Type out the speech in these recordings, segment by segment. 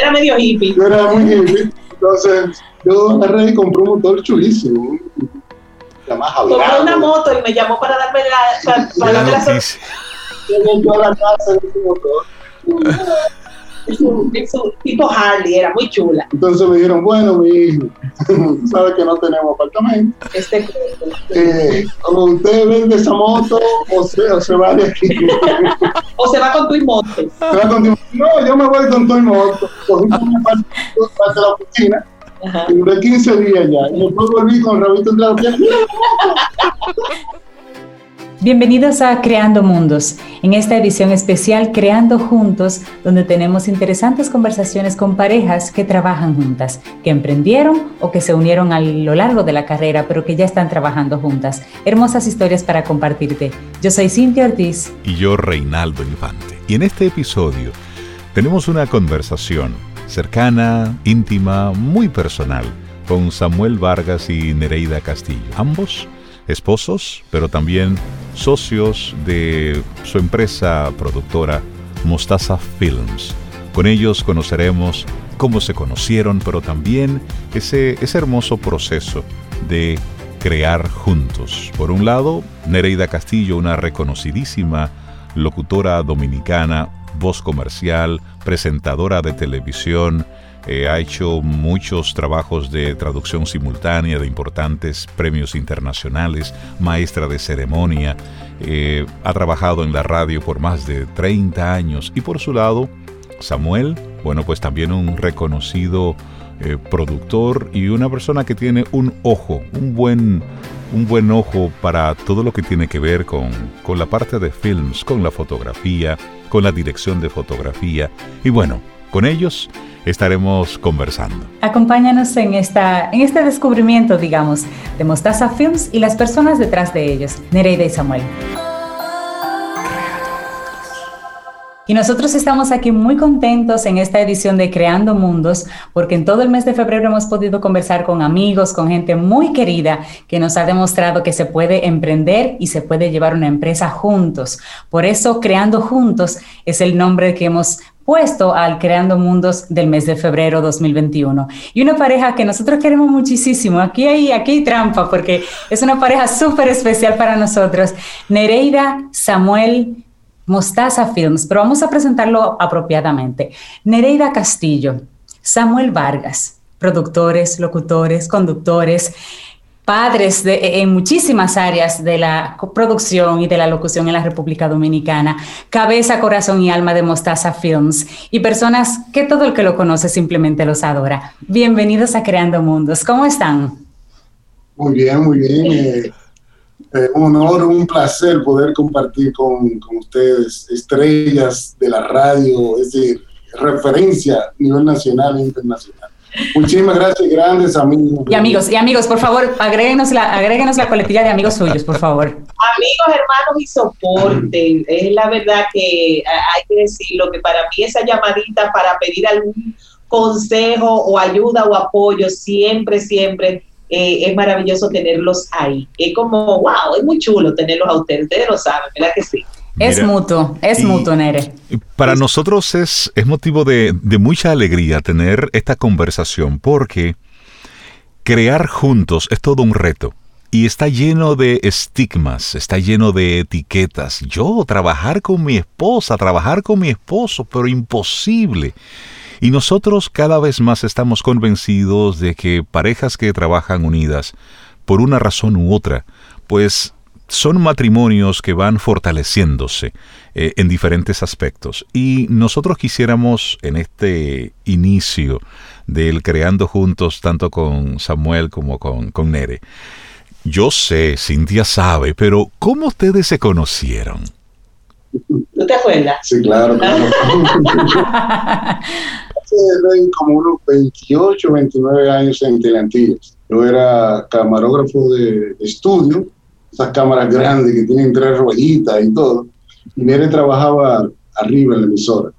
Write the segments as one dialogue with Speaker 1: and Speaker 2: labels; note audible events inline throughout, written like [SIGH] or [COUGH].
Speaker 1: Era medio hippie.
Speaker 2: Yo era muy hippie. Entonces, yo agarré y compré un motor chulísimo.
Speaker 1: Compré una moto y me llamó para darme la, para, para darme la Yo a la casa de ese motor. Tipo Harley, era muy chula.
Speaker 2: Entonces me dijeron, bueno, mi hijo, [LAUGHS] sabe que no tenemos apartamento. Este eh, o usted vende esa moto o se, o se va de aquí. [LAUGHS]
Speaker 1: o se va con tu moto. Se va con tu
Speaker 2: No, yo me voy con tu moto. Cogí una parte, de la oficina. Y duré 15 días ya. Y después volví con Rabito entre la [LAUGHS]
Speaker 3: Bienvenidos a Creando Mundos, en esta edición especial Creando Juntos, donde tenemos interesantes conversaciones con parejas que trabajan juntas, que emprendieron o que se unieron a lo largo de la carrera, pero que ya están trabajando juntas. Hermosas historias para compartirte. Yo soy Cintia Ortiz.
Speaker 4: Y yo Reinaldo Infante. Y en este episodio tenemos una conversación cercana, íntima, muy personal, con Samuel Vargas y Nereida Castillo. Ambos esposos, pero también socios de su empresa productora Mostaza Films. Con ellos conoceremos cómo se conocieron, pero también ese, ese hermoso proceso de crear juntos. Por un lado, Nereida Castillo, una reconocidísima locutora dominicana, voz comercial, presentadora de televisión, eh, ha hecho muchos trabajos de traducción simultánea de importantes premios internacionales, maestra de ceremonia, eh, ha trabajado en la radio por más de 30 años. Y por su lado, Samuel, bueno, pues también un reconocido eh, productor y una persona que tiene un ojo, un buen, un buen ojo para todo lo que tiene que ver con, con la parte de films, con la fotografía, con la dirección de fotografía. Y bueno, con ellos estaremos conversando.
Speaker 3: Acompáñanos en, esta, en este descubrimiento, digamos, de Mostaza Films y las personas detrás de ellos, Nereida y Samuel. Y nosotros estamos aquí muy contentos en esta edición de Creando Mundos, porque en todo el mes de febrero hemos podido conversar con amigos, con gente muy querida que nos ha demostrado que se puede emprender y se puede llevar una empresa juntos. Por eso, Creando Juntos es el nombre que hemos puesto al Creando Mundos del mes de febrero 2021. Y una pareja que nosotros queremos muchísimo. Aquí hay, aquí trampa porque es una pareja súper especial para nosotros. Nereida, Samuel, Mostaza Films, pero vamos a presentarlo apropiadamente. Nereida Castillo, Samuel Vargas, productores, locutores, conductores, padres de, en muchísimas áreas de la producción y de la locución en la República Dominicana, cabeza, corazón y alma de Mostaza Films y personas que todo el que lo conoce simplemente los adora. Bienvenidos a Creando Mundos. ¿Cómo están?
Speaker 2: Muy bien, muy bien. Eh, eh, un honor, un placer poder compartir con, con ustedes, estrellas de la radio, es decir, referencia a nivel nacional e internacional. Muchísimas gracias, grandes amigos.
Speaker 3: Y amigos, y amigos, por favor, agréguenos la, agréguenos la coletilla de amigos suyos, por favor.
Speaker 1: Amigos, hermanos y soporte. Es la verdad que hay que decirlo, que para mí esa llamadita para pedir algún consejo o ayuda o apoyo, siempre, siempre eh, es maravilloso tenerlos ahí. Es como, wow, es muy chulo tenerlos a ustedes, ustedes lo saben, ¿verdad que sí?
Speaker 3: Es mutuo, es mutuo, Nere.
Speaker 4: Para nosotros es, es motivo de, de mucha alegría tener esta conversación porque crear juntos es todo un reto y está lleno de estigmas, está lleno de etiquetas. Yo trabajar con mi esposa, trabajar con mi esposo, pero imposible. Y nosotros cada vez más estamos convencidos de que parejas que trabajan unidas, por una razón u otra, pues son matrimonios que van fortaleciéndose eh, en diferentes aspectos. Y nosotros quisiéramos en este inicio del Creando Juntos, tanto con Samuel como con, con Nere, yo sé, Cintia sabe, pero ¿cómo ustedes se conocieron?
Speaker 1: ¿No te acuerdas?
Speaker 2: Sí, claro. claro. [LAUGHS] Hace como unos 28, 29 años en Telantillas. Yo era camarógrafo de estudio esas cámaras grandes que tienen tres rueditas y todo. Y Nere trabajaba arriba en la emisora.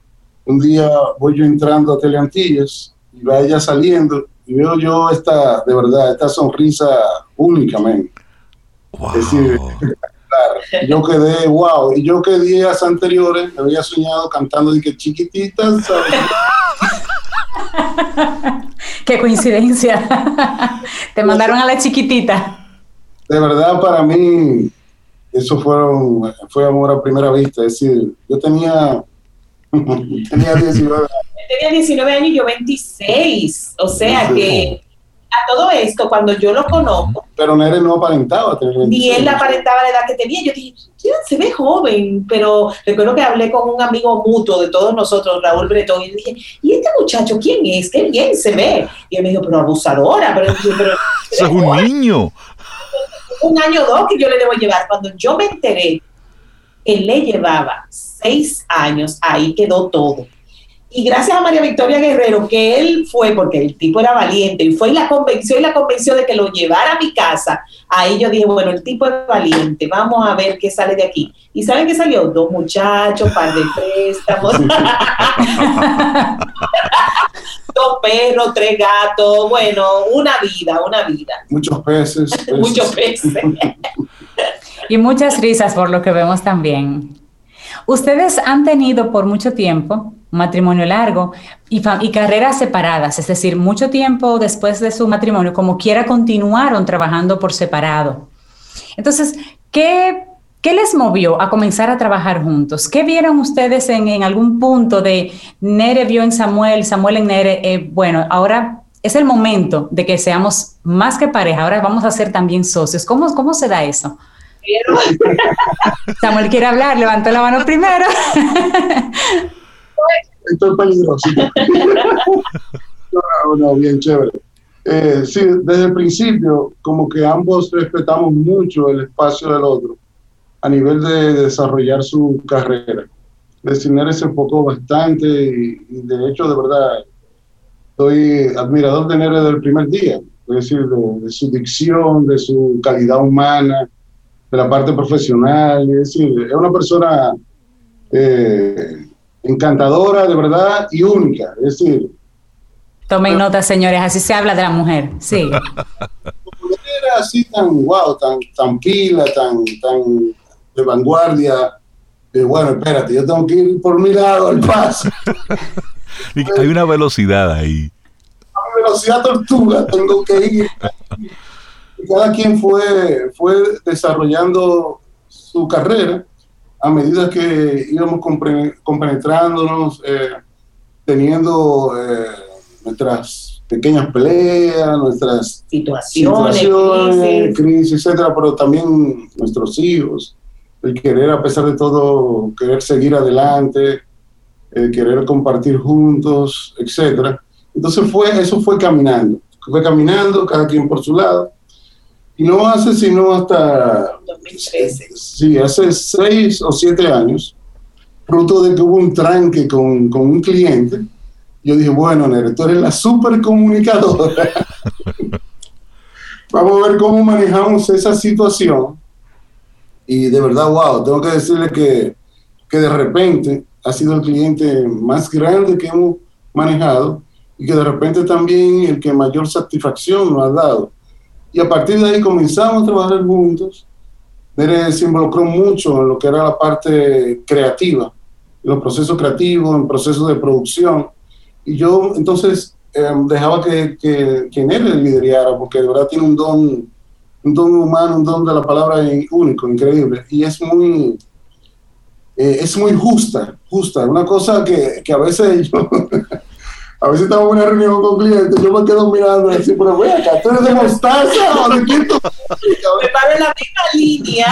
Speaker 2: Un día voy yo entrando a Teleantillas y va ella saliendo y veo yo esta, de verdad, esta sonrisa únicamente. Es decir, yo quedé, wow, y yo que días anteriores me había soñado cantando de que chiquititas, [LAUGHS]
Speaker 3: Qué coincidencia. [LAUGHS] Te mandaron a la chiquitita.
Speaker 2: De verdad, para mí, eso fueron, fue amor a primera vista. Es decir, yo tenía, [LAUGHS]
Speaker 1: tenía 19 años. Tenía 19 años y yo 26. O sea que a todo esto, cuando yo lo conozco.
Speaker 2: Pero Nere no aparentaba
Speaker 1: tener Ni él aparentaba la edad que tenía. Yo dije, se ve joven, pero recuerdo que hablé con un amigo mutuo de todos nosotros, Raúl Bretón, y dije, ¿y este muchacho quién es? Qué bien se ve. Y él me dijo, pero abusadora, pero. pero [LAUGHS]
Speaker 4: es un [LAUGHS] niño.
Speaker 1: Un año o dos que yo le debo llevar. Cuando yo me enteré que le llevaba seis años, ahí quedó todo. Y gracias a María Victoria Guerrero, que él fue, porque el tipo era valiente, y fue y la convenció y la convenció de que lo llevara a mi casa. Ahí yo dije, bueno, el tipo es valiente, vamos a ver qué sale de aquí. ¿Y saben qué salió? Dos muchachos, par de préstamos. [LAUGHS] Perros, tres gatos, bueno, una vida, una vida.
Speaker 2: Muchos peces. [LAUGHS]
Speaker 1: Muchos peces. [LAUGHS]
Speaker 3: y muchas risas por lo que vemos también. Ustedes han tenido por mucho tiempo matrimonio largo y, y, carreras separadas, es decir, mucho tiempo después de su matrimonio, como quiera, continuaron trabajando por separado. Entonces, ¿qué, qué les movió a comenzar a trabajar juntos? ¿Qué vieron ustedes en, en algún punto de Nere vio en Samuel, Samuel en Nere? Eh, bueno, ahora es el momento de que seamos más que pareja, ahora vamos a ser también socios. ¿Cómo, cómo se da eso? [LAUGHS] Samuel quiere hablar, levantó la mano primero. [LAUGHS]
Speaker 2: Estoy peligroso. [LAUGHS] no, no, bien chévere. Eh, sí, desde el principio, como que ambos respetamos mucho el espacio del otro a nivel de desarrollar su carrera. Nere se enfocó bastante y, de hecho, de verdad, soy admirador de Nere desde el primer día, es decir, de, su dicción, de su calidad humana, de la parte profesional, es decir, es una persona eh, encantadora, de verdad, y única. Es decir.
Speaker 3: Tomen nota, señores, así se habla de la mujer. Sí. [LAUGHS]
Speaker 2: era así tan wow, tan, tan pila, tan, tan de vanguardia. De, bueno, espérate, yo tengo que ir por mi lado al paso. [LAUGHS]
Speaker 4: Hay una velocidad ahí.
Speaker 2: Una velocidad tortuga, tengo que ir. cada quien fue, fue desarrollando su carrera a medida que íbamos compenetrándonos, eh, teniendo eh, nuestras pequeñas peleas, nuestras
Speaker 1: situaciones,
Speaker 2: crisis. etcétera, pero también nuestros hijos, el querer, a pesar de todo, querer seguir adelante, el querer compartir juntos, etcétera. Entonces fue, eso fue caminando, fue caminando, cada quien por su lado, y no hace sino hasta... 2013. Sí, hace seis o siete años, fruto de que hubo un tranque con, con un cliente, yo dije, bueno, Nere, tú eres la super comunicadora. [LAUGHS] Vamos a ver cómo manejamos esa situación. Y de verdad, wow, tengo que decirle que, que de repente ha sido el cliente más grande que hemos manejado y que de repente también el que mayor satisfacción nos ha dado y a partir de ahí comenzamos a trabajar juntos. Nere se involucró mucho en lo que era la parte creativa, en los procesos creativos, en procesos de producción. Y yo entonces em, dejaba que, que, que Nere liderara, porque de verdad tiene un don, un don humano, un don de la palabra único, increíble. Y es muy, eh, es muy justa, justa. Una cosa que, que a veces [LAUGHS] yo a veces estamos en una reunión con clientes, yo me quedo mirando decir, pero voy acá, tú eres de mostaza o de
Speaker 1: paro en la misma línea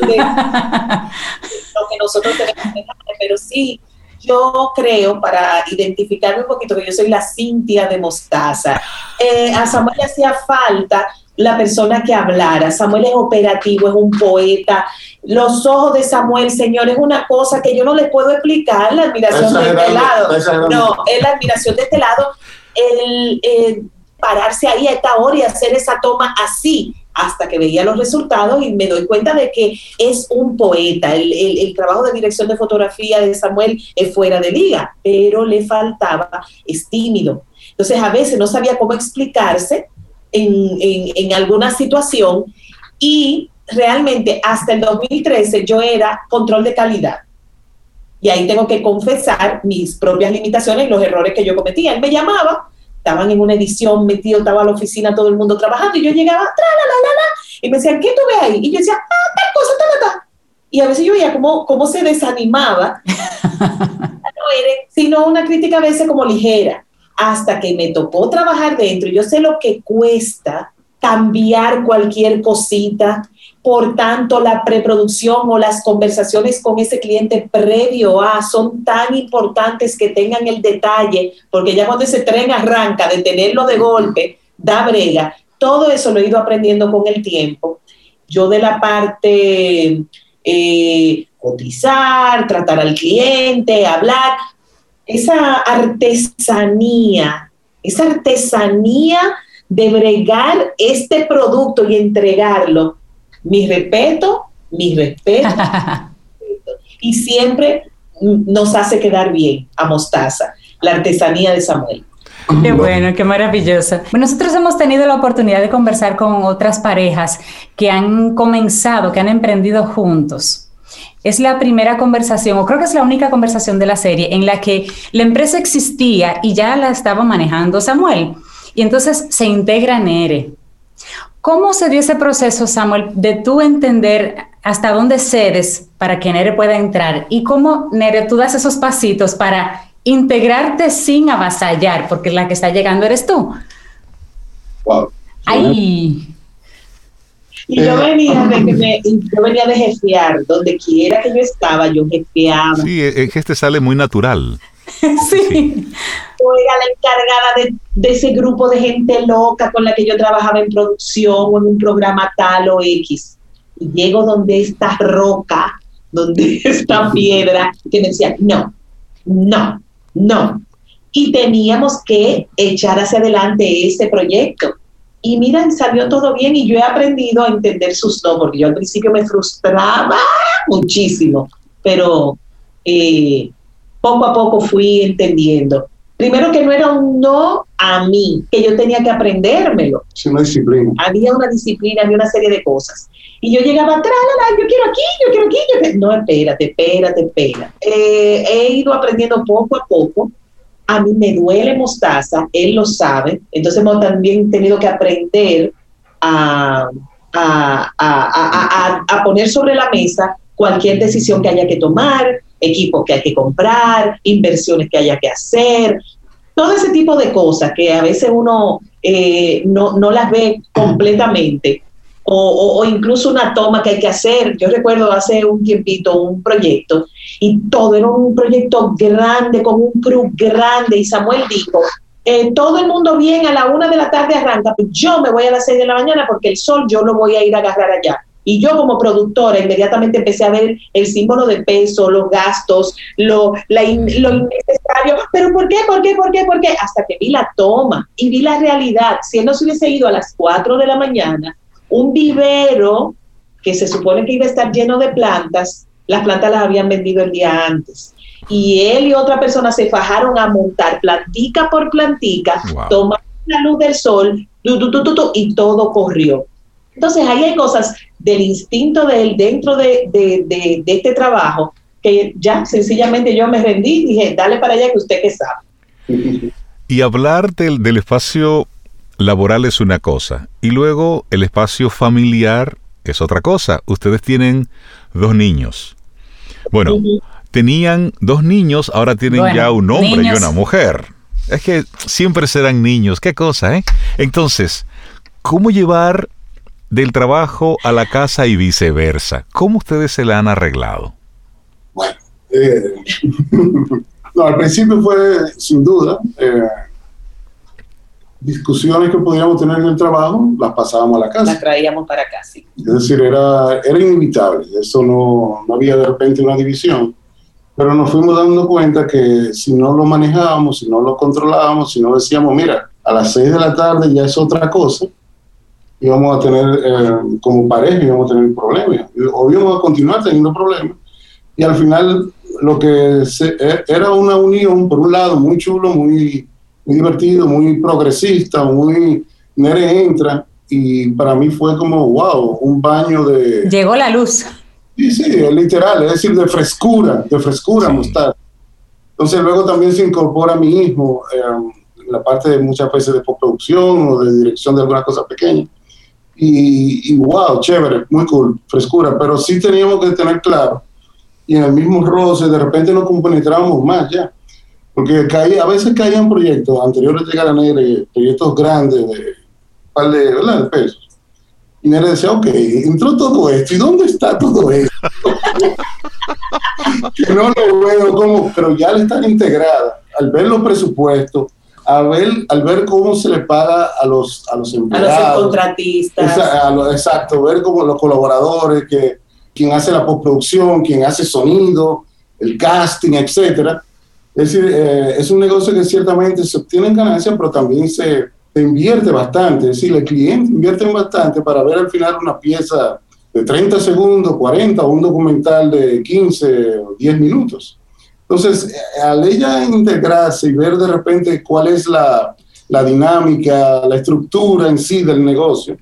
Speaker 1: de, lo que nosotros tenemos, pero sí, yo creo, para identificarme un poquito, que yo soy la Cintia de Mostaza. Eh, a Samuel hacía falta la persona que hablara. Samuel es operativo, es un poeta. Los ojos de Samuel, señor, es una cosa que yo no le puedo explicar, la admiración de este lado. No, es la admiración de este lado, el, pararse ahí a esta hora y hacer esa toma así hasta que veía los resultados y me doy cuenta de que es un poeta. El, el, trabajo de dirección de fotografía de Samuel es fuera de liga, pero le faltaba, es tímido. Entonces a veces no sabía cómo explicarse en, alguna situación y realmente hasta el 2013 yo era control de calidad. Y ahí tengo que confesar mis propias limitaciones y los errores que yo cometía. Él me llamaba, estaban en una edición metido, estaba en la oficina, todo el mundo trabajando, y yo llegaba, la, la, la, y me decían, ¿qué tú ves ahí? Y yo decía, ah, tal cosa, tal, tal. Y a veces yo veía cómo, cómo se desanimaba, [LAUGHS] no sino una crítica a veces como ligera, hasta que me tocó trabajar dentro. Yo sé lo que cuesta cambiar cualquier cosita, por tanto, la preproducción o las conversaciones con ese cliente previo a son tan importantes que tengan el detalle, porque ya cuando ese tren arranca, de tenerlo de golpe, da brega. Todo eso lo he ido aprendiendo con el tiempo. Yo de la parte eh, cotizar, tratar al cliente, hablar, esa artesanía, esa artesanía de bregar este producto y entregarlo mi respeto, mi respeto. [LAUGHS] y siempre nos hace quedar bien a Mostaza, la artesanía de Samuel.
Speaker 3: Qué bueno, qué maravilloso. Nosotros hemos tenido la oportunidad de conversar con otras parejas que han comenzado, que han emprendido juntos. Es la primera conversación, o creo que es la única conversación de la serie, en la que la empresa existía y ya la estaba manejando Samuel. Y entonces se integra Nere. ¿Cómo se dio ese proceso, Samuel, de tú entender hasta dónde cedes para que Nere pueda entrar? Y cómo, Nere, tú das esos pasitos para integrarte sin avasallar, porque la que está llegando eres tú.
Speaker 2: Wow.
Speaker 3: Ay.
Speaker 1: Y yo venía de que me, yo venía de jefear, donde quiera que yo estaba, yo jefeaba.
Speaker 4: Sí, es que este sale muy natural. [LAUGHS]
Speaker 3: sí.
Speaker 1: Yo era la encargada de, de, ese grupo de gente loca con la que yo trabajaba en producción o en un programa tal o X. Y llego donde esta roca, donde [LAUGHS] esta piedra, que me decía, no, no, no. Y teníamos que echar hacia adelante ese proyecto. Y mira, salió todo bien y yo he aprendido a entender sus no, porque yo al principio me frustraba muchísimo, pero eh, poco a poco fui entendiendo. Primero que no era un no a mí, que yo tenía que aprendérmelo.
Speaker 2: Sí, una disciplina.
Speaker 1: Había una disciplina, había una serie de cosas. Y yo llegaba atrás, yo quiero aquí, yo quiero aquí. Yo quiero... No, espérate, espérate, espérate. Eh, he ido aprendiendo poco a poco. A mí me duele mostaza, él lo sabe. Entonces hemos también tenido que aprender a, a, a, a poner sobre la mesa cualquier decisión que haya que tomar, equipos que hay que comprar, inversiones que haya que hacer, todo ese tipo de cosas que a veces uno eh, no, no, las ve completamente. O, incluso una toma que hay que hacer. Yo recuerdo hace un tiempito un proyecto y todo era un proyecto grande, con un crew grande y Samuel dijo, eh, todo el mundo bien, a la una de la tarde arranca, pues yo me voy a las seis de la mañana porque el sol yo lo voy a ir a agarrar allá. Y yo como productora inmediatamente empecé a ver el símbolo de peso, los gastos, lo, lo innecesario. Pero ¿por qué? ¿Por qué? ¿Por qué? ¿Por qué? Hasta que vi la toma y vi la realidad. Si él no se hubiese ido a las 4 de la mañana, un vivero que se supone que iba a estar lleno de plantas, las plantas las habían vendido el día antes. Y él y otra persona se fajaron a montar plantica por plantica, wow. la luz del sol, y todo corrió. Entonces ahí hay cosas del instinto de él dentro de, de, de, de, este trabajo que ya sencillamente yo me rendí y dije, dale para allá que usted que sabe.
Speaker 4: Y hablar del, del espacio laboral es una cosa y luego el espacio familiar es otra cosa. Ustedes tienen dos niños. Bueno, tenían dos niños, ahora tienen bueno, ya un hombre niños. y una mujer. Es que siempre serán niños, qué cosa, ¿eh? Entonces, ¿cómo llevar del trabajo a la casa y viceversa. ¿Cómo ustedes se la han arreglado?
Speaker 2: Bueno, eh, [LAUGHS] no, al principio fue sin duda eh, discusiones que podíamos tener en el trabajo, las pasábamos a la casa.
Speaker 1: Las traíamos para acá, sí.
Speaker 2: Es decir, era, era inevitable, eso no, no había de repente una división, pero nos fuimos dando cuenta que si no lo manejábamos, si no lo controlábamos, si no decíamos, mira, a las seis de la tarde ya es otra cosa, íbamos a tener, eh, como pareja, íbamos a tener problemas, o íbamos a continuar teniendo problemas. Y al final, lo que se, e, era una unión, por un lado, muy chulo, muy, muy divertido, muy progresista, muy. Nere entra, y para mí fue como, wow, un baño de.
Speaker 3: Llegó la luz.
Speaker 2: Sí, sí, literal, es decir, de frescura, de frescura mostrar. Entonces luego también se incorpora mi hijo eh, en la parte de muchas veces de postproducción o de dirección de alguna cosa pequeña. Y, y, wow, chévere, muy cool, frescura, pero sí teníamos que tener claro, y en el mismo roce de repente nos compenetrábamos más ya, porque caía, a veces caían proyectos anteriores de Gara Negra, proyectos grandes de par de, ¿verdad? de pesos, y me decía, ok, entró todo esto, ¿y dónde está todo esto? [LAUGHS] que no lo veo como, pero ya le están integrada. Al ver los presupuestos, a ver, al ver cómo se le paga a los, a los empleados.
Speaker 1: A los contratistas.
Speaker 2: exacto, ver cómo los colaboradores, que quien hace la postproducción, quien hace sonido, el casting, etcétera. Es decir, eh, es un negocio que ciertamente se obtienen ganancias, pero también se, se invierte bastante, es decir, el cliente invierte bastante para ver al final una pieza de 30 segundos, 40 o un documental de 15 o 10 minutos. Entonces, al ella integrarse y ver de repente cuál es la, la dinámica, la estructura en sí del negocio,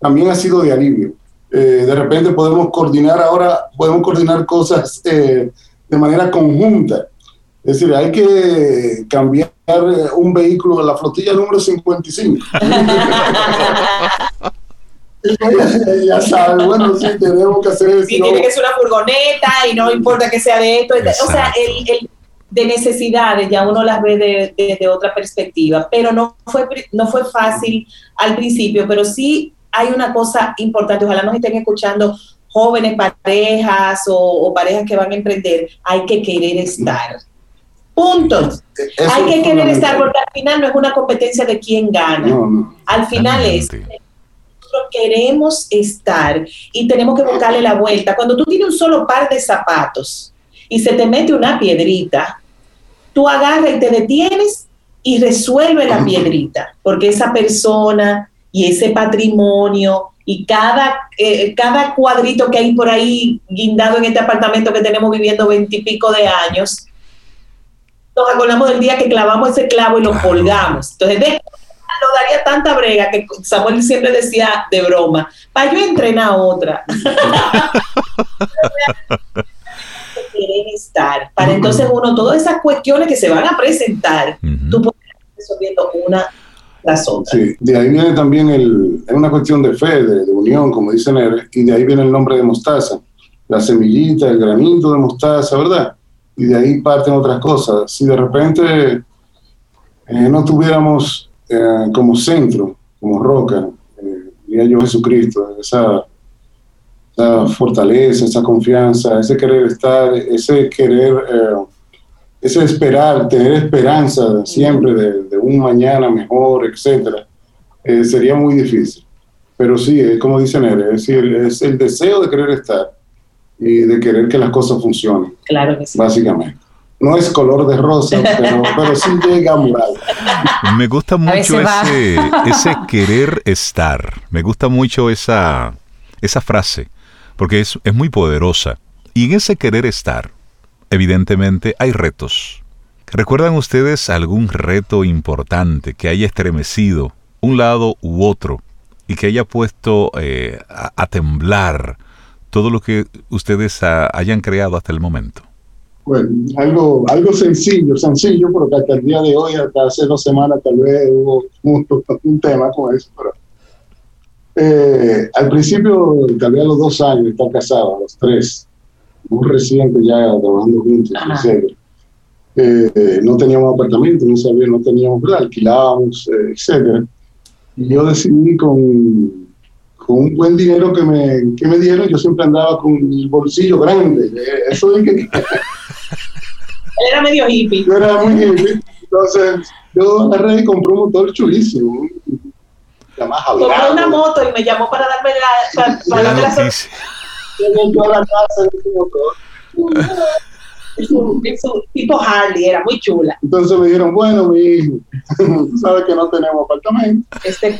Speaker 2: también ha sido de alivio. Eh, de repente podemos coordinar ahora, podemos coordinar cosas eh, de manera conjunta. Es decir, hay que cambiar un vehículo de la flotilla número 55. [LAUGHS] ya sabes, bueno, sí, tenemos que hacer eso.
Speaker 1: Sí, tiene que ser una furgoneta y no importa que sea de esto. O sea, el, de necesidades ya uno las ve desde de, otra perspectiva, pero no fue, no fue fácil al principio, pero sí hay una cosa importante, ojalá nos estén escuchando jóvenes parejas o, o parejas que van a emprender, hay que querer estar Puntos. Hay que querer estar, porque al final no es una competencia de quién gana. Al final es nosotros queremos estar y tenemos que buscarle la vuelta. Cuando tú tienes un solo par de zapatos y se te mete una piedrita, tú agarras y te detienes y resuelve la piedrita, porque esa persona y ese patrimonio y cada, eh, cada cuadrito que hay por ahí guindado en este apartamento que tenemos viviendo veintipico de años, nos acordamos del día que clavamos ese clavo y lo colgamos. Entonces, de no daría tanta brega que Samuel siempre decía de broma, para yo entrenar otra. [LAUGHS] quieren estar. Para entonces uno, todas esas cuestiones que se van a presentar, tú puedes ir resolviendo una tras otra.
Speaker 2: Sí, de ahí viene también el, es una cuestión de fe, de, unión, como dicen él, y de ahí viene el nombre de mostaza, la semillita, el granito de mostaza, ¿verdad? Y de ahí parten otras cosas. Si de repente eh, no tuviéramos eh, como centro, como roca, eh, yo Jesucristo, esa, fortaleza, esa confianza, ese querer estar, ese querer, ese esperar, tener esperanza siempre de, un mañana mejor, etcétera, sería muy difícil. Pero sí, es como dice Nere, es decir, es el deseo de querer estar y de querer que las cosas funcionen.
Speaker 1: Claro que sí.
Speaker 2: Básicamente. No es color de rosa, pero, [LAUGHS] pero sí llega moral.
Speaker 4: Me gusta mucho ese, ese querer estar. Me gusta mucho esa, esa frase, porque es, es muy poderosa. Y en ese querer estar, evidentemente hay retos. ¿Recuerdan ustedes algún reto importante que haya estremecido un lado u otro y que haya puesto eh, a, temblar todo lo que ustedes hayan creado hasta el momento?
Speaker 2: Bueno, algo, algo sencillo, sencillo, porque hasta el día de hoy, hasta hace dos semanas tal vez hubo un, [LAUGHS] tema con eso, pero eh, al principio, tal vez a los dos años, estar casado, a los tres, muy reciente ya trabajando juntos, eh, no teníamos apartamento, no sabía, no teníamos, alquilábamos, eh, etcétera. Y yo decidí con con un buen dinero que me, que me dieron, yo siempre andaba con el bolsillo grande. Eso de que... [LAUGHS]
Speaker 1: era medio hippie.
Speaker 2: Yo era muy hippie. Entonces, yo agarré y compré un motor chulísimo.
Speaker 1: Compré una moto y me llamó para darme la, para, para darme la, [LAUGHS] la casa un, tipo Harley, era muy chula.
Speaker 2: Entonces me dijeron, bueno, mi hijo, [LAUGHS] tú sabes que no tenemos apartamento. Este,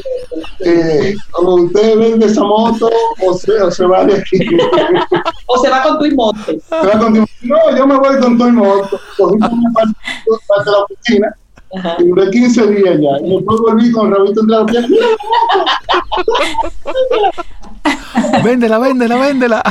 Speaker 2: eh, o usted vende esa moto o se, se va de aquí. [LAUGHS]
Speaker 1: o se va con tu moto. Se
Speaker 2: va con tu No, yo me voy con tu moto. Cogí un apartamento de la oficina. Ajá. Y duré 15 días ya. Y después volví con Rabito entre la
Speaker 4: véndela, véndela, véndela.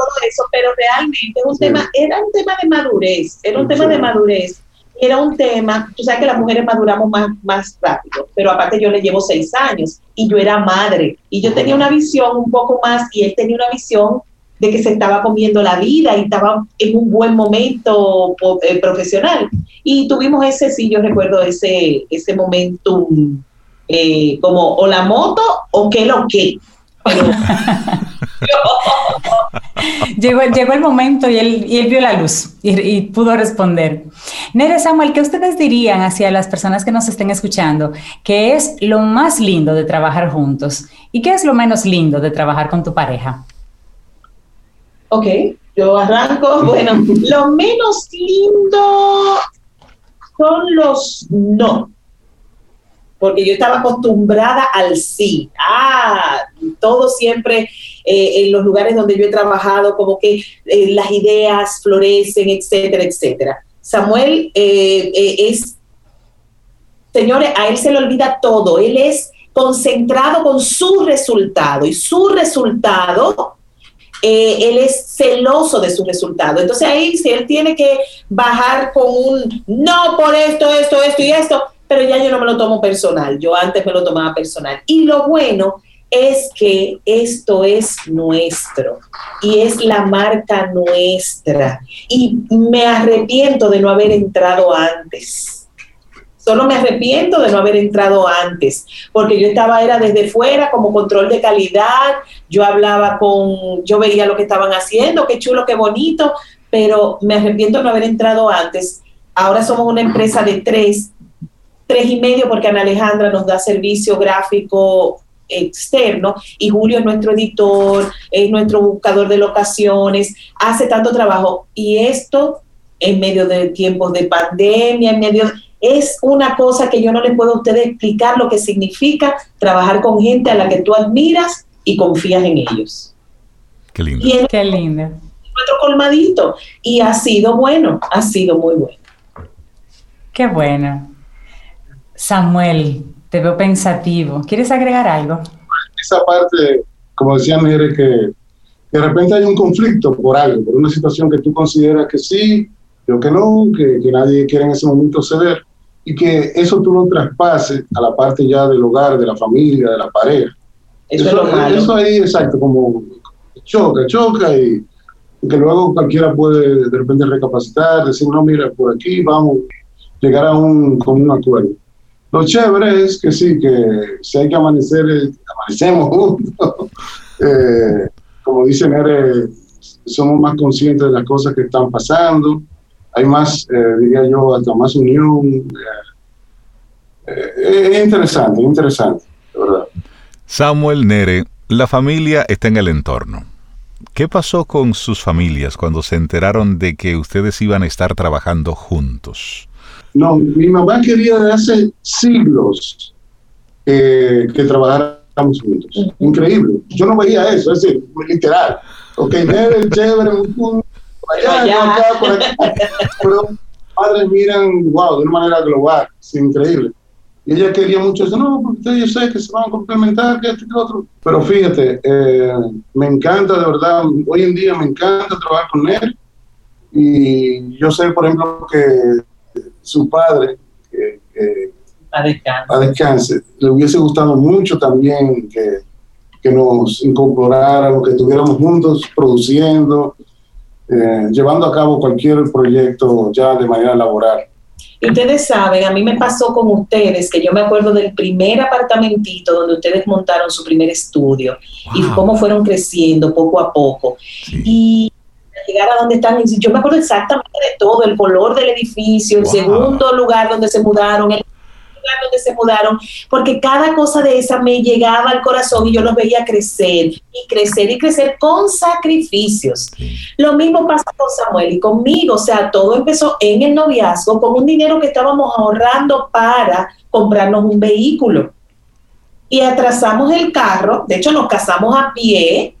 Speaker 1: Todo eso, pero realmente un tema, era un tema de madurez, era un tema de madurez. Era un tema, tú sabes que las mujeres maduramos más, más rápido, pero aparte yo le llevo seis años y yo era madre y yo tenía una visión un poco más y él tenía una visión de que se estaba comiendo la vida y estaba en un buen momento eh, profesional. Y tuvimos ese, sí, yo recuerdo ese, ese momentum eh, como o la moto o qué lo que. [LAUGHS] [LAUGHS]
Speaker 3: llegó, llegó el momento y él, y él vio la luz y, pudo responder. Nere Samuel, ¿qué ustedes dirían hacia las personas que nos estén escuchando? ¿Qué es lo más lindo de trabajar juntos? ¿Y qué es lo menos lindo de trabajar con tu pareja?
Speaker 1: Ok, yo arranco. [LAUGHS] Bueno, lo menos lindo son los no porque yo estaba acostumbrada al sí. Ah, todo siempre eh, en los lugares donde yo he trabajado, como que eh, las ideas florecen, etcétera, etcétera. Samuel eh, es, señores, a él se le olvida todo, él es concentrado con su resultado y su resultado él es celoso de su resultado. Entonces ahí si él tiene que bajar con un no por esto, esto, esto y esto, pero ya yo no me lo tomo personal, yo antes me lo tomaba personal. Y lo bueno es que esto es nuestro y es la marca nuestra. Y me arrepiento de no haber entrado antes. Solo me arrepiento de no haber entrado antes, porque yo estaba, era desde fuera como control de calidad, yo hablaba con, yo veía lo que estaban haciendo, qué chulo, qué bonito, pero me arrepiento de no haber entrado antes. Ahora somos una empresa de tres tres y medio porque Ana Alejandra nos da servicio gráfico externo y Julio es nuestro editor, es nuestro buscador de locaciones, hace tanto trabajo y esto en medio de tiempos de pandemia, en medio es una cosa que yo no les puedo a ustedes explicar lo que significa trabajar con gente a la que tú admiras y confías en ellos.
Speaker 4: Qué lindo.
Speaker 3: Y Qué lindo.
Speaker 1: Nuestro colmadito y ha sido bueno, ha sido muy bueno.
Speaker 3: Qué bueno. Samuel, te veo pensativo. ¿Quieres agregar algo?
Speaker 2: Esa parte, como decía Mire, que de repente hay un conflicto por algo, por una situación que tú consideras que sí, pero que no, que, nadie quiere en ese momento ceder, y que eso tú lo traspases a la parte ya del hogar, de la familia, de la pareja. Eso, eso, ahí, exacto, como choca, choca y que luego cualquiera puede de repente recapacitar, decir, no, mira, por aquí vamos, llegar a un, con un acuerdo. Lo chévere es que sí, que si hay que amanecer, eh, amanecemos juntos. [LAUGHS] Eh, como dice Nere, somos más conscientes de las cosas que están pasando. Hay más, eh, diría yo, hasta más unión. es interesante, interesante, verdad.
Speaker 4: Samuel Nere, la familia está en el entorno. ¿Qué pasó con sus familias cuando se enteraron de que ustedes iban a estar trabajando juntos?
Speaker 2: No, mi mamá quería de hace siglos eh, que trabajáramos juntos. Increíble. Yo no veía eso, es decir, literal. Ok, chévere, chévere, un allá, acá, por aquí. Pero padres miran, wow, de una manera global, es increíble. Y ella quería mucho eso, no, porque yo sé que se van a complementar, que este que otro. Pero fíjate, eh, me encanta, de verdad, hoy en día me encanta trabajar con él. Y yo sé, por ejemplo, que su padre, que, a, descanse. le hubiese gustado mucho también que, que nos incorporáramos, que estuviéramos juntos produciendo, eh, llevando a cabo cualquier proyecto ya de manera laboral.
Speaker 1: Y ustedes saben, a mí me pasó con ustedes, que yo me acuerdo del primer apartamentito donde ustedes montaron su primer estudio y cómo fueron creciendo poco a poco. Y llegar a donde están. Yo me acuerdo exactamente de todo, el color del edificio, el segundo lugar donde se mudaron, el lugar donde se mudaron, porque cada cosa de esa me llegaba al corazón y yo los veía crecer y crecer y crecer con sacrificios. Lo mismo pasa con Samuel y conmigo, o sea, todo empezó en el noviazgo con un dinero que estábamos ahorrando para comprarnos un vehículo. Y atrasamos el carro, de hecho nos casamos a pie,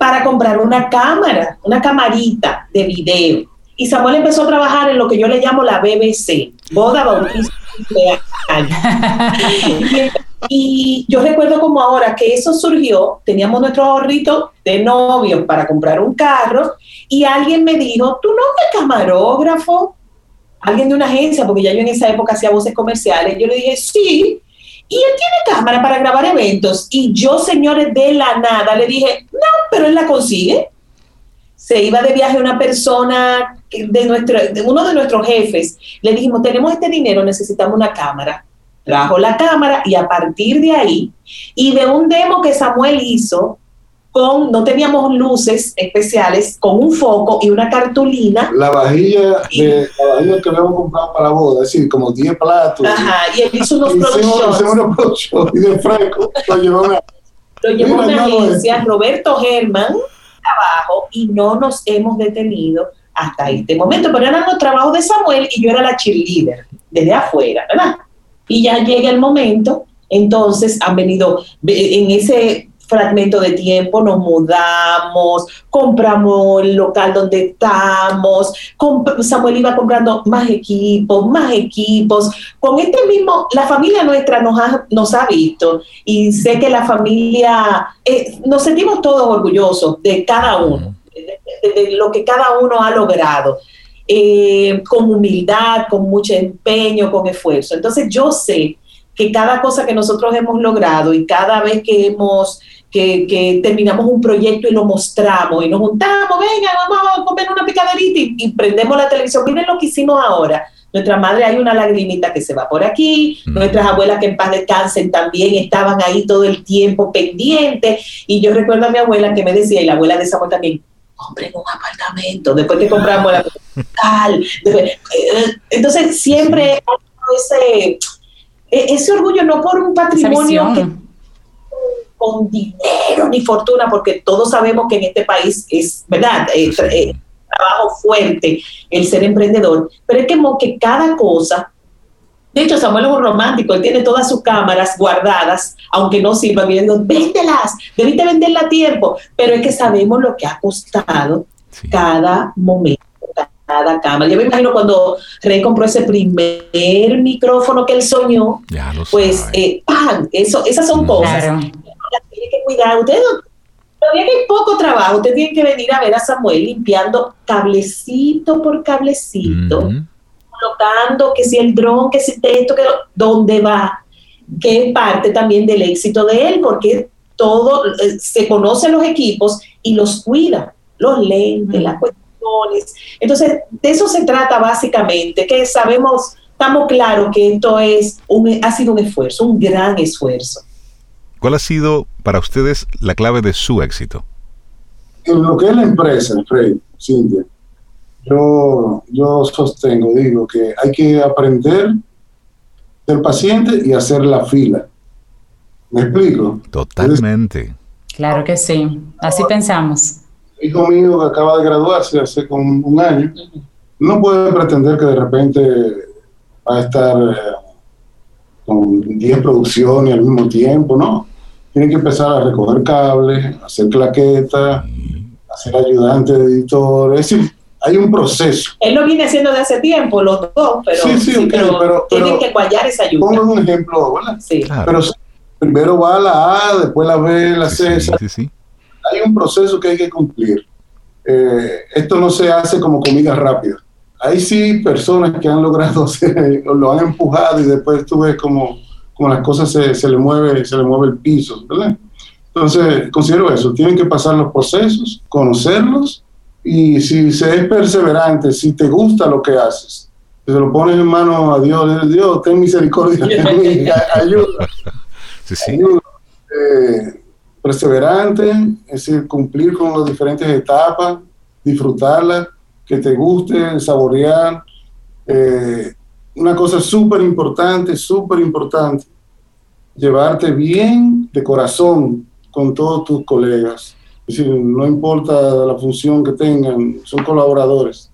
Speaker 1: para comprar una cámara, una camarita de video. Y Samuel empezó a trabajar en lo que yo le llamo la BBC, boda, bautizo y yo recuerdo como ahora que eso surgió, teníamos nuestro ahorrito de novios para comprar un carro y alguien me dijo, ¿tú no eres camarógrafo? Alguien de una agencia, porque ya yo en esa época hacía voces comerciales. Yo le dije, sí. Y él tiene cámara para grabar eventos. Y yo, señores, de la nada, le dije, no, pero él la consigue. Se iba de viaje una persona de, nuestro, uno de nuestros jefes. Le dijimos, tenemos este dinero, necesitamos una cámara trajo la cámara y a partir de ahí, y de un demo que Samuel hizo, con, no teníamos luces especiales, con un foco y una cartulina.
Speaker 2: La vajilla, de, la vajilla que habíamos comprado para la boda, es decir, como 10 platos.
Speaker 1: Ajá, y él hizo unos
Speaker 2: productos. unos y de fresco lo llevó a
Speaker 1: lo llevó a una agencia, Roberto Germán, trabajo, y no nos hemos detenido hasta este momento. Pero eran los trabajos de Samuel y yo era la cheerleader, desde afuera, ¿verdad? y ya llega el momento, entonces han venido en ese fragmento de tiempo, nos mudamos, compramos el local donde estamos, Samuel iba comprando más equipos, más equipos. Con este mismo, la familia nuestra nos ha, nos ha visto y sé que la familia, eh, nos sentimos todos orgullosos de cada uno, de lo que cada uno ha logrado. Eh, con humildad, con mucho empeño, con esfuerzo. Entonces yo sé que cada cosa que nosotros hemos logrado y cada vez que hemos que, terminamos un proyecto y lo mostramos y nos juntamos, venga, vamos a comer una picaderita y, prendemos la televisión. Miren lo que hicimos ahora. Nuestra madre hay una lagrimita que se va por aquí, mm. nuestras abuelas que en paz descansen también estaban ahí todo el tiempo pendientes. Y yo recuerdo a mi abuela que me decía, y la abuela de Samuel también, compren un apartamento, después que compramos la tal. Eh, entonces siempre ese, e, ese orgullo no por un patrimonio con dinero ni fortuna, porque todos sabemos que en este país es, ¿verdad? Eh, eh, trabajo fuerte el ser emprendedor, pero es como que cada cosa de hecho, Samuel es un romántico, él tiene todas sus cámaras guardadas, aunque no sirvan, yo véndelas, debiste venderla a tiempo, pero es que sabemos lo que ha costado cada momento, cada cámara. Yo me imagino cuando Rey compró ese primer micrófono que él soñó, pues, eh, ¡pam! Eso, esas son cosas. Claro. Tiene que cuidar. Usted todavía que hay poco trabajo, usted tiene que venir a ver a Samuel limpiando cablecito por cablecito colocando, que si el dron, que si esto, que dónde va, que es parte también del éxito de él, porque todo, eh, se conocen los equipos y los cuida, los lentes, las cuestiones. Entonces, de eso se trata básicamente, que sabemos, estamos claros que esto es un, ha sido un esfuerzo, un gran esfuerzo.
Speaker 4: ¿Cuál ha sido para ustedes la clave de su éxito?
Speaker 2: En lo que es la empresa, Fred, Cintia, yo, yo sostengo, digo que hay que aprender ser paciente y hacer la fila. ¿Me explico?
Speaker 4: Totalmente.
Speaker 3: Claro que sí, así pensamos.
Speaker 2: Hijo mío que acaba de graduarse hace como un año, no puede pretender que de repente va a estar eh, con 10 producciones al mismo tiempo, ¿no? Tiene que empezar a recoger cables, hacer claquetas, hacer ayudante de editor, es decir, hay un proceso.
Speaker 1: Él lo viene haciendo de hace tiempo, los dos, pero,
Speaker 2: sí, sí, pero,
Speaker 1: tienen que guayar esa ayuda.
Speaker 2: Pongo un ejemplo, ¿verdad?
Speaker 1: Sí.
Speaker 2: Pero primero va a la A, después la B, la C. Sí, sí, Hay un proceso que hay que cumplir. Eh, esto no se hace como comida rápida. Hay sí personas que han logrado [LAUGHS] hacer, lo han empujado y después tú ves como, como las cosas se, se, le mueve, se le mueve el piso, ¿verdad? Entonces, considero eso, tienen que pasar los procesos, conocerlos y si se es perseverante, si te gusta lo que haces, se lo pones en manos a Dios, Dios, ten misericordia [LAUGHS] ayuda. Sí, sí. Eh, perseverante, es decir, cumplir con las diferentes etapas, disfrutarlas, que te guste, saborear. Eh, una cosa súper importante, súper importante, llevarte bien de corazón con todos tus colegas es decir, no importa la función que tengan, son colaboradores.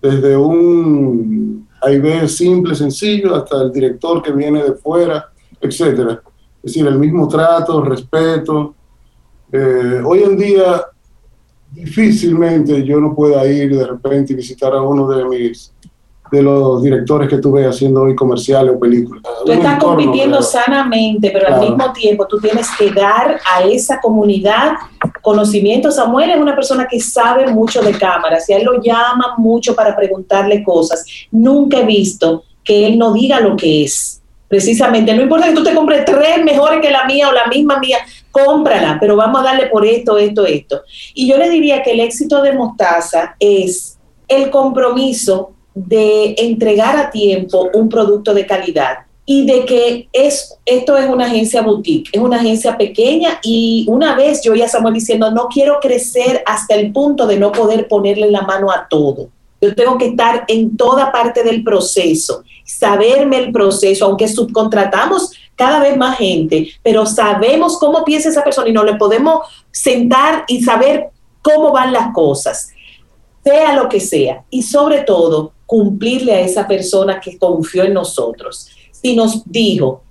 Speaker 2: Desde un AIB simple, sencillo, hasta el director que viene de fuera, etcétera. Es decir, el mismo trato, respeto. Eh, hoy en día, difícilmente yo no pueda ir de repente y visitar a uno de mis de los directores que tuve haciendo hoy comerciales o películas.
Speaker 1: Tú estás compitiendo sanamente, pero al mismo tiempo tú tienes que dar a esa comunidad conocimiento. Samuel es una persona que sabe mucho de cámaras y a él lo llama mucho para preguntarle cosas. Nunca he visto que él no diga lo que es. Precisamente, no importa que tú te compres tres mejores que la mía o la misma mía, cómprala, pero vamos a darle por esto, esto, esto. Y yo le diría que el éxito de Mostaza es el compromiso de entregar a tiempo un producto de calidad y de que es, esto es una agencia boutique, es una agencia pequeña y una vez yo ya estamos diciendo, no quiero crecer hasta el punto de no poder ponerle la mano a todo. Yo tengo que estar en toda parte del proceso, saberme el proceso, aunque subcontratamos cada vez más gente, pero sabemos cómo piensa esa persona y no le podemos sentar y saber cómo van las cosas, sea lo que sea. Y sobre todo, cumplirle a esa persona que confió en nosotros. Si nos dijo,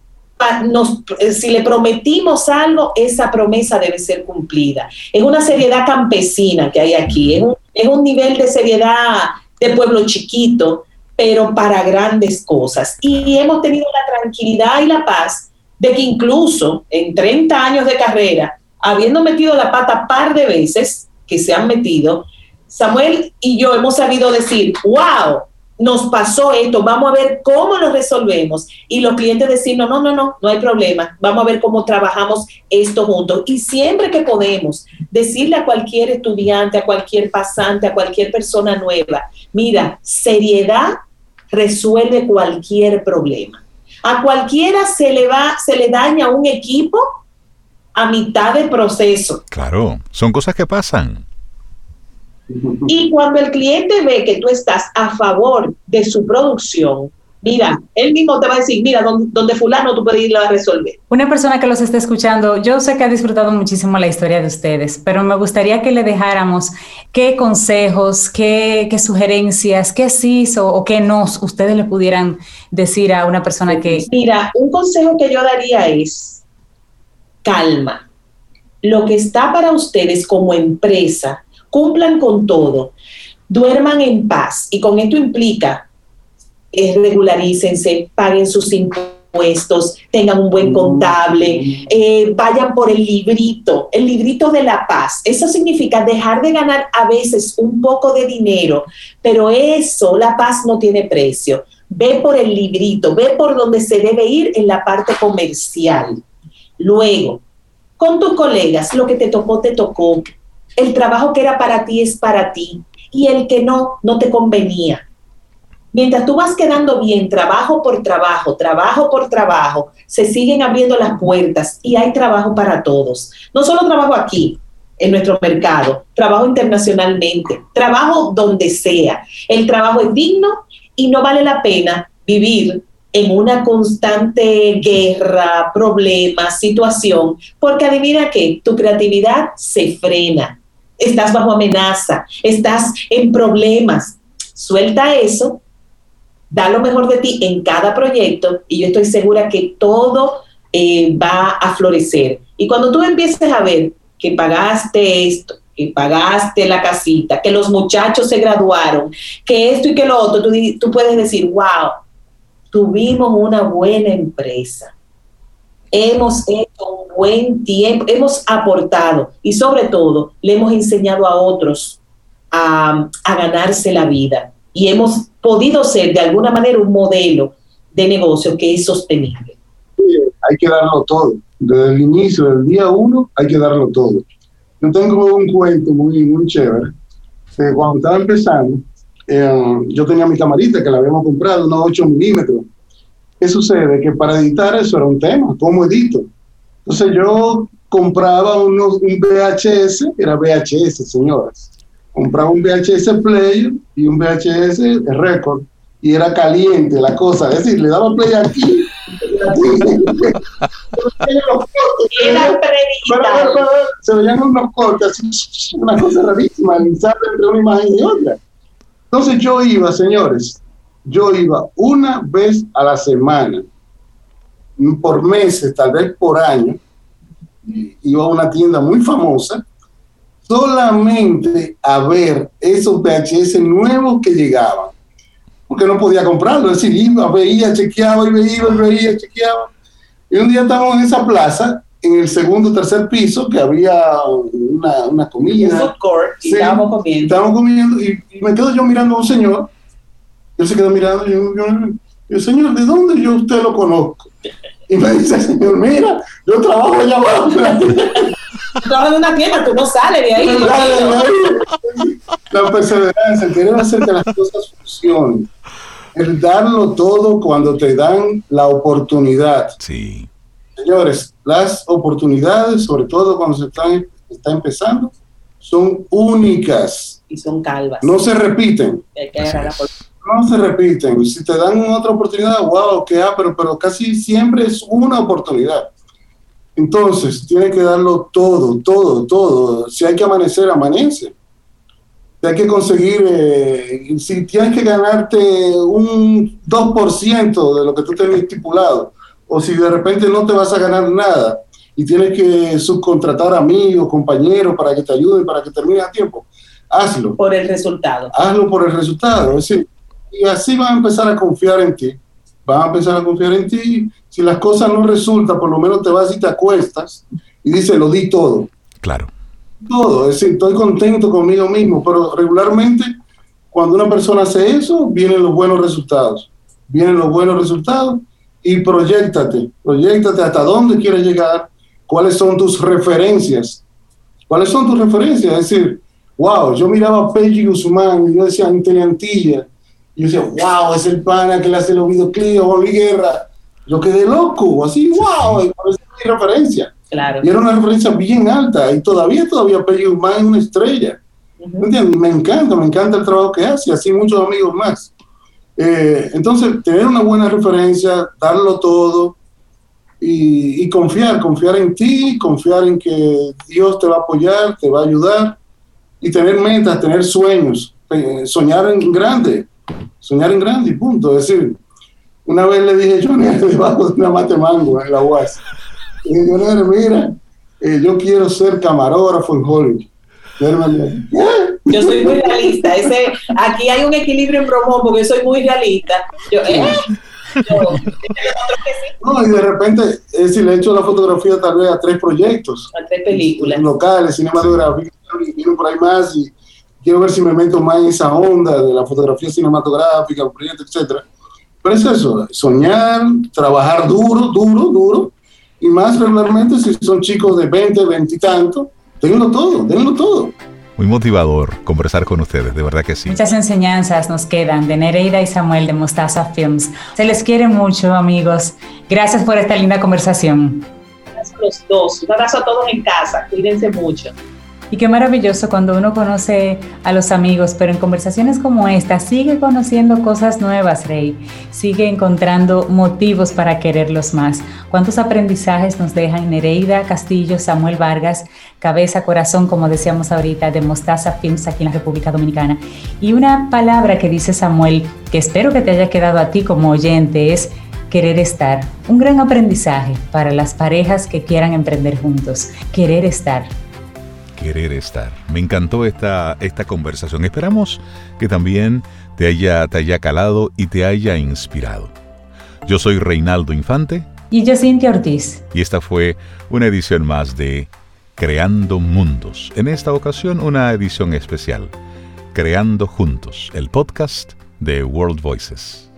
Speaker 1: eh, si le prometimos algo, esa promesa debe ser cumplida. Es una seriedad campesina que hay aquí, es un, es un nivel de seriedad de pueblo chiquito, pero para grandes cosas. Y hemos tenido la tranquilidad y la paz de que incluso en 30 años de carrera, habiendo metido la pata par de veces que se han metido, Samuel y yo hemos sabido decir, wow, nos pasó esto, vamos a ver cómo lo resolvemos. Y los clientes decir, no, no, no, no, no hay problema, vamos a ver cómo trabajamos esto juntos. Y siempre que podemos decirle a cualquier estudiante, a cualquier pasante, a cualquier persona nueva, mira, seriedad resuelve cualquier problema. A cualquiera se le va, se le daña un equipo a mitad del proceso.
Speaker 4: Claro, son cosas que pasan.
Speaker 1: Y cuando el cliente ve que tú estás a favor de su producción, mira, él mismo te va a decir, mira, donde, fulano tú puedes irlo a resolver.
Speaker 3: Una persona que los esté escuchando, yo sé que ha disfrutado muchísimo la historia de ustedes, pero me gustaría que le dejáramos qué consejos, qué, qué sugerencias, qué sí o qué no ustedes le pudieran decir a una persona que...
Speaker 1: Mira, un consejo que yo daría es calma. Lo que está para ustedes como empresa cumplan con todo, duerman en paz. Y con esto implica, eh, regularícense, paguen sus impuestos, tengan un buen contable, eh, vayan por el librito, el librito de la paz. Eso significa dejar de ganar a veces un poco de dinero, pero eso, la paz no tiene precio. Ve por el librito, ve por donde se debe ir en la parte comercial. Luego, con tus colegas, lo que te tocó, te tocó el trabajo que era para ti es para ti y el que no, no te convenía. Mientras tú vas quedando bien, trabajo por trabajo, trabajo por trabajo, se siguen abriendo las puertas y hay trabajo para todos. No solo trabajo aquí, en nuestro mercado, trabajo internacionalmente, trabajo donde sea. El trabajo es digno y no vale la pena vivir en una constante guerra, problema, situación, porque adivina que tu creatividad se frena estás bajo amenaza, estás en problemas. Suelta eso, da lo mejor de ti en cada proyecto y yo estoy segura que todo eh, va a florecer. Y cuando tú empieces a ver que pagaste esto, que pagaste la casita, que los muchachos se graduaron, que esto y que lo otro, tú, tú puedes decir, wow, tuvimos una buena empresa hemos hecho un buen tiempo, hemos aportado y sobre todo le hemos enseñado a otros a, ganarse la vida y hemos podido ser de alguna manera un modelo de negocio que es sostenible.
Speaker 2: Hay que darlo todo. Desde el inicio, del día uno, hay que darlo todo. Yo tengo un cuento muy, muy chévere. cuando estaba empezando, eh, yo tenía mi camarita que la habíamos comprado, unos 8 milímetros ¿Qué sucede? Que para editar eso era un tema, ¿cómo edito? Entonces yo compraba unos, un VHS, era VHS, señoras. Compraba un VHS player y un VHS record y era caliente la cosa, es decir, le daba play aquí. [LAUGHS] se veían unos cortes, una cosa rarísima, entre una imagen y otra. Entonces yo iba, señores, yo iba una vez a la semana, por meses, tal vez por año, iba a una tienda muy famosa, solamente a ver esos VHS nuevos que llegaban. porque no podía comprarlo. Es decir, iba, veía, chequeaba y veía, veía, chequeaba. Y un día estábamos en esa plaza, en el segundo o tercer piso, que había una, una comida.
Speaker 1: Un food court, y
Speaker 2: Sí,
Speaker 1: estábamos comiendo.
Speaker 2: Estábamos comiendo y, y me quedo yo mirando a un señor. Él se quedó mirando y yo, yo, yo, señor, ¿de dónde yo usted lo conozco? Y me dice el señor, mira, yo trabajo allá abajo. [LAUGHS]
Speaker 1: Trabajas en una tienda, tú no sales de ahí.
Speaker 2: La perseverancia, el querer hacer que las cosas funcionen. El darlo todo cuando te dan la oportunidad.
Speaker 4: Sí,
Speaker 2: Señores, las oportunidades, sobre todo cuando se están, está empezando, son únicas.
Speaker 1: Y son calvas.
Speaker 2: No se repiten. No se repiten. Si te dan otra oportunidad, wow, que ah, pero, pero casi siempre es una oportunidad. Entonces, tiene que darlo todo, todo, todo. Si hay que amanecer, amanece. Si hay que conseguir, eh, si tienes que ganarte un 2% de lo que tú tenías estipulado, o si de repente no te vas a ganar nada y tienes que subcontratar amigos, compañeros para que te ayuden, para que termines a tiempo, hazlo
Speaker 1: por el resultado.
Speaker 2: hazlo por el resultado. Es decir, y así van a empezar a confiar en ti. Van a empezar a confiar en ti. Si las cosas no resultan, por lo menos te vas y te acuestas y dices, lo di todo.
Speaker 4: claro.
Speaker 2: Todo. Es decir, estoy contento conmigo mismo. Pero regularmente, cuando una persona hace eso, vienen los buenos resultados. Vienen los buenos resultados y proyectate. Proyectate hasta dónde quieres llegar, cuáles son tus referencias. ¿Cuáles son tus referencias? Es decir, wow, yo miraba a Peggy Guzmán y yo decía Antilla. Y yo decía, wow, es el pana que le hace los videoclips Oli Guerra. Yo quedé loco, así, wow, y por eso es mi referencia.
Speaker 1: Claro.
Speaker 2: Y era una referencia bien alta y todavía, todavía Peggy Guzmán es una estrella. ¿Me entiendes? Me encanta, me encanta el trabajo que hace, así muchos amigos más. Eh, entonces, tener una buena referencia, darlo todo y, y confiar, confiar en ti, confiar en que Dios te va a apoyar, te va a ayudar y tener metas, tener sueños, eh, soñar en grande, soñar en grande y punto. Es decir, una vez le dije yo debajo de una mate mango en la UAS, y Joner, mira, eh, yo quiero ser camarógrafo en Hollywood. Y él me dijo.
Speaker 1: Yo soy muy realista. Ese, aquí hay un equilibrio en bromón porque yo soy muy realista. Yo, ¿eh? Yo,
Speaker 2: No, y de repente, es decir, le he hecho la fotografía tal vez a tres proyectos
Speaker 1: a tres películas.
Speaker 2: locales, cinematográficos, y vienen por ahí más y quiero ver si me meto más en esa onda de la fotografía cinematográfica, proyectos, etcétera. Pero es eso, soñar, trabajar duro, duro, duro, y más regularmente si son chicos de 20, 20 y tanto, denlo todo, denlo todo.
Speaker 4: Muy motivador conversar con ustedes, de verdad que sí.
Speaker 3: Muchas enseñanzas nos quedan de Nereida y Samuel de Mostaza Films. Se les quiere mucho, amigos. Gracias por esta linda conversación.
Speaker 1: Un abrazo a los dos. Un abrazo a todos en casa. Cuídense mucho.
Speaker 3: Y qué maravilloso cuando uno conoce a los amigos, pero en conversaciones como esta sigue conociendo cosas nuevas, Rey. Sigue encontrando motivos para quererlos más. ¿Cuántos aprendizajes nos dejan Nereida Castillo, Samuel Vargas, cabeza, corazón, como decíamos ahorita, de Mostaza Films aquí en la República Dominicana? Y una palabra que dice Samuel, que espero que te haya quedado a ti como oyente, es querer estar. Un gran aprendizaje para las parejas que quieran emprender juntos. Querer estar
Speaker 4: querer estar. Me encantó esta, esta conversación. Esperamos que también te haya, te haya calado y te haya inspirado. Yo soy Reinaldo Infante
Speaker 3: Y yo, Cintia Ortiz.
Speaker 4: y esta fue una edición más de Creando Mundos. En esta ocasión una edición especial. Creando Juntos, el podcast de World Voices.